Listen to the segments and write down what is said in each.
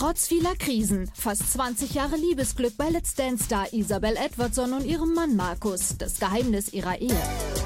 Trotz vieler Krisen, fast 20 Jahre Liebesglück bei Let's Dance Star Isabel Edwardson und ihrem Mann Markus, das Geheimnis ihrer Ehe.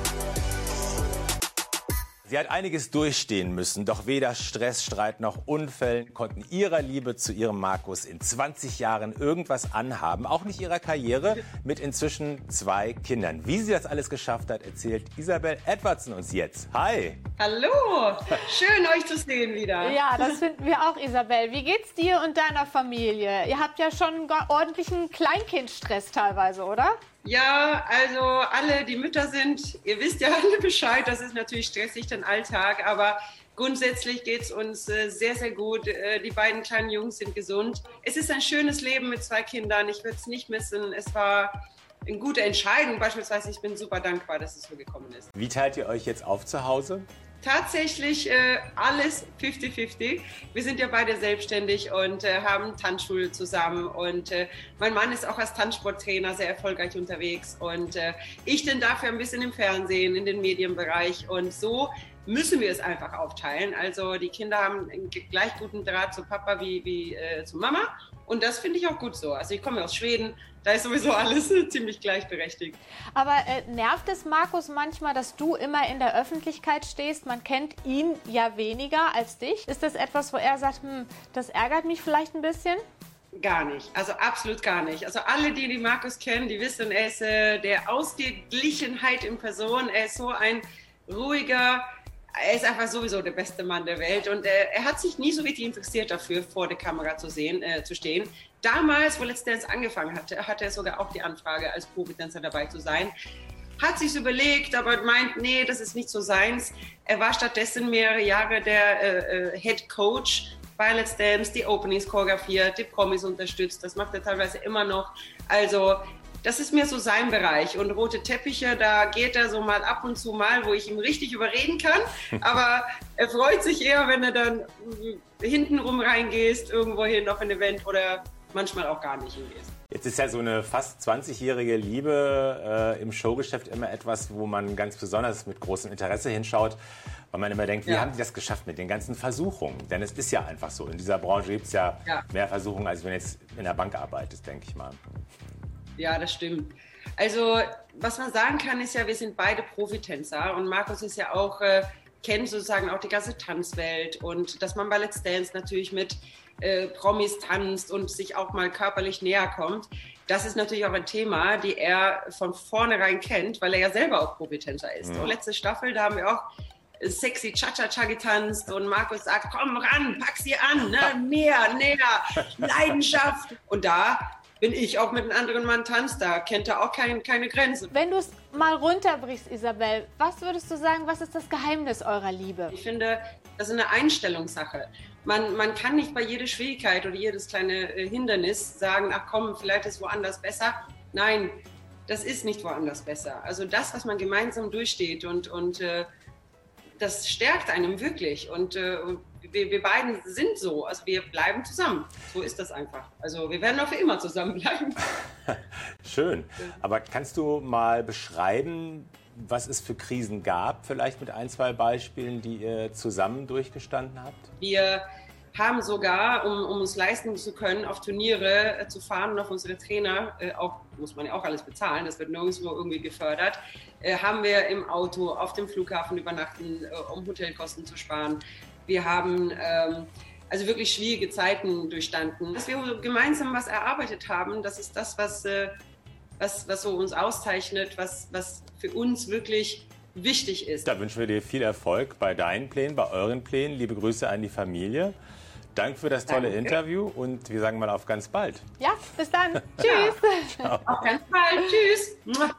Sie hat einiges durchstehen müssen, doch weder Stress, Streit noch Unfällen konnten ihrer Liebe zu ihrem Markus in 20 Jahren irgendwas anhaben, auch nicht ihrer Karriere mit inzwischen zwei Kindern. Wie sie das alles geschafft hat, erzählt Isabel Edwardson uns jetzt. Hi! Hallo! Schön euch zu sehen wieder. Ja, das finden wir auch, Isabel. Wie geht's dir und deiner Familie? Ihr habt ja schon ordentlichen Kleinkindstress teilweise, oder? Ja, also alle, die Mütter sind, ihr wisst ja alle Bescheid, das ist natürlich stressig, den Alltag, aber grundsätzlich geht's uns äh, sehr, sehr gut. Äh, die beiden kleinen Jungs sind gesund. Es ist ein schönes Leben mit zwei Kindern, ich würde es nicht missen. Es war eine gute Entscheidung, beispielsweise ich bin super dankbar, dass es so gekommen ist. Wie teilt ihr euch jetzt auf zu Hause? Tatsächlich äh, alles 50-50. Wir sind ja beide selbstständig und äh, haben Tanzschule zusammen. Und äh, mein Mann ist auch als Tanzsporttrainer sehr erfolgreich unterwegs. Und äh, ich denn dafür ein bisschen im Fernsehen, in den Medienbereich. Und so müssen wir es einfach aufteilen. Also die Kinder haben einen gleich guten Draht zu Papa wie, wie äh, zu Mama. Und das finde ich auch gut so. Also ich komme aus Schweden, da ist sowieso alles ziemlich gleichberechtigt. Aber äh, nervt es Markus manchmal, dass du immer in der Öffentlichkeit stehst? Man kennt ihn ja weniger als dich. Ist das etwas, wo er sagt, hm, das ärgert mich vielleicht ein bisschen? Gar nicht, also absolut gar nicht. Also alle, die die Markus kennen, die wissen, er ist äh, der Ausgeglichenheit in Person. Er ist so ein ruhiger, er ist einfach sowieso der beste Mann der Welt und äh, er hat sich nie so richtig interessiert dafür, vor der Kamera zu sehen, äh, zu stehen. Damals, wo Let's Dance angefangen hatte, hatte er sogar auch die Anfrage, als Profi-Tänzer dabei zu sein. Hat sich überlegt, aber meint, nee, das ist nicht so seins. Er war stattdessen mehrere Jahre der äh, äh Head Coach bei Let's Dance, die Openings choreografiert, die Promis unterstützt. Das macht er teilweise immer noch. Also das ist mir so sein Bereich. Und rote Teppiche, da geht er so mal ab und zu mal, wo ich ihm richtig überreden kann. Aber er freut sich eher, wenn er dann hintenrum reingehst, irgendwo hin auf ein Event oder manchmal auch gar nicht hingehst. Jetzt ist ja so eine fast 20-jährige Liebe äh, im Showgeschäft immer etwas, wo man ganz besonders mit großem Interesse hinschaut, weil man immer denkt, wie ja. haben die das geschafft mit den ganzen Versuchungen? Denn es ist ja einfach so. In dieser Branche gibt es ja, ja, mehr Versuchungen, als wenn jetzt in der Bank arbeitest, denke ich mal. Ja, das stimmt. Also, was man sagen kann, ist ja, wir sind beide Profitänzer und Markus ist ja auch, äh, kennt sozusagen auch die ganze Tanzwelt und dass man bei Let's Dance natürlich mit äh, Promis tanzt und sich auch mal körperlich näher kommt. Das ist natürlich auch ein Thema, die er von vornherein kennt, weil er ja selber auch Profitänzer ist. Ja. Und letzte Staffel, da haben wir auch sexy Cha-Cha-Cha getanzt und Markus sagt, komm ran, pack sie an, ne? mehr, näher, Leidenschaft. Und da bin ich auch mit einem anderen Mann tanzt, da kennt er auch kein, keine Grenzen. Wenn du es mal runterbrichst, Isabel, was würdest du sagen, was ist das Geheimnis eurer Liebe? Ich finde, das ist eine Einstellungssache. Man, man kann nicht bei jeder Schwierigkeit oder jedes kleine äh, Hindernis sagen, ach komm, vielleicht ist woanders besser. Nein, das ist nicht woanders besser. Also das, was man gemeinsam durchsteht und, und äh, das stärkt einem wirklich. Und äh, wir, wir beiden sind so. Also wir bleiben zusammen. So ist das einfach. Also wir werden auch für immer zusammenbleiben. Schön. Aber kannst du mal beschreiben, was es für Krisen gab? Vielleicht mit ein, zwei Beispielen, die ihr zusammen durchgestanden habt? Wir haben sogar, um, um uns leisten zu können, auf Turniere äh, zu fahren auf unsere Trainer, äh, auch muss man ja auch alles bezahlen, das wird nirgendwo irgendwie gefördert, äh, haben wir im Auto auf dem Flughafen übernachten, äh, um Hotelkosten zu sparen. Wir haben ähm, also wirklich schwierige Zeiten durchstanden. Dass wir gemeinsam was erarbeitet haben, das ist das, was, äh, was, was so uns auszeichnet, was, was für uns wirklich wichtig ist. Da wünschen wir dir viel Erfolg bei deinen Plänen, bei euren Plänen. Liebe Grüße an die Familie. Danke für das tolle Danke. Interview und wir sagen mal auf ganz bald. Ja, bis dann. Tschüss. Ja. Auf ganz bald. Tschüss.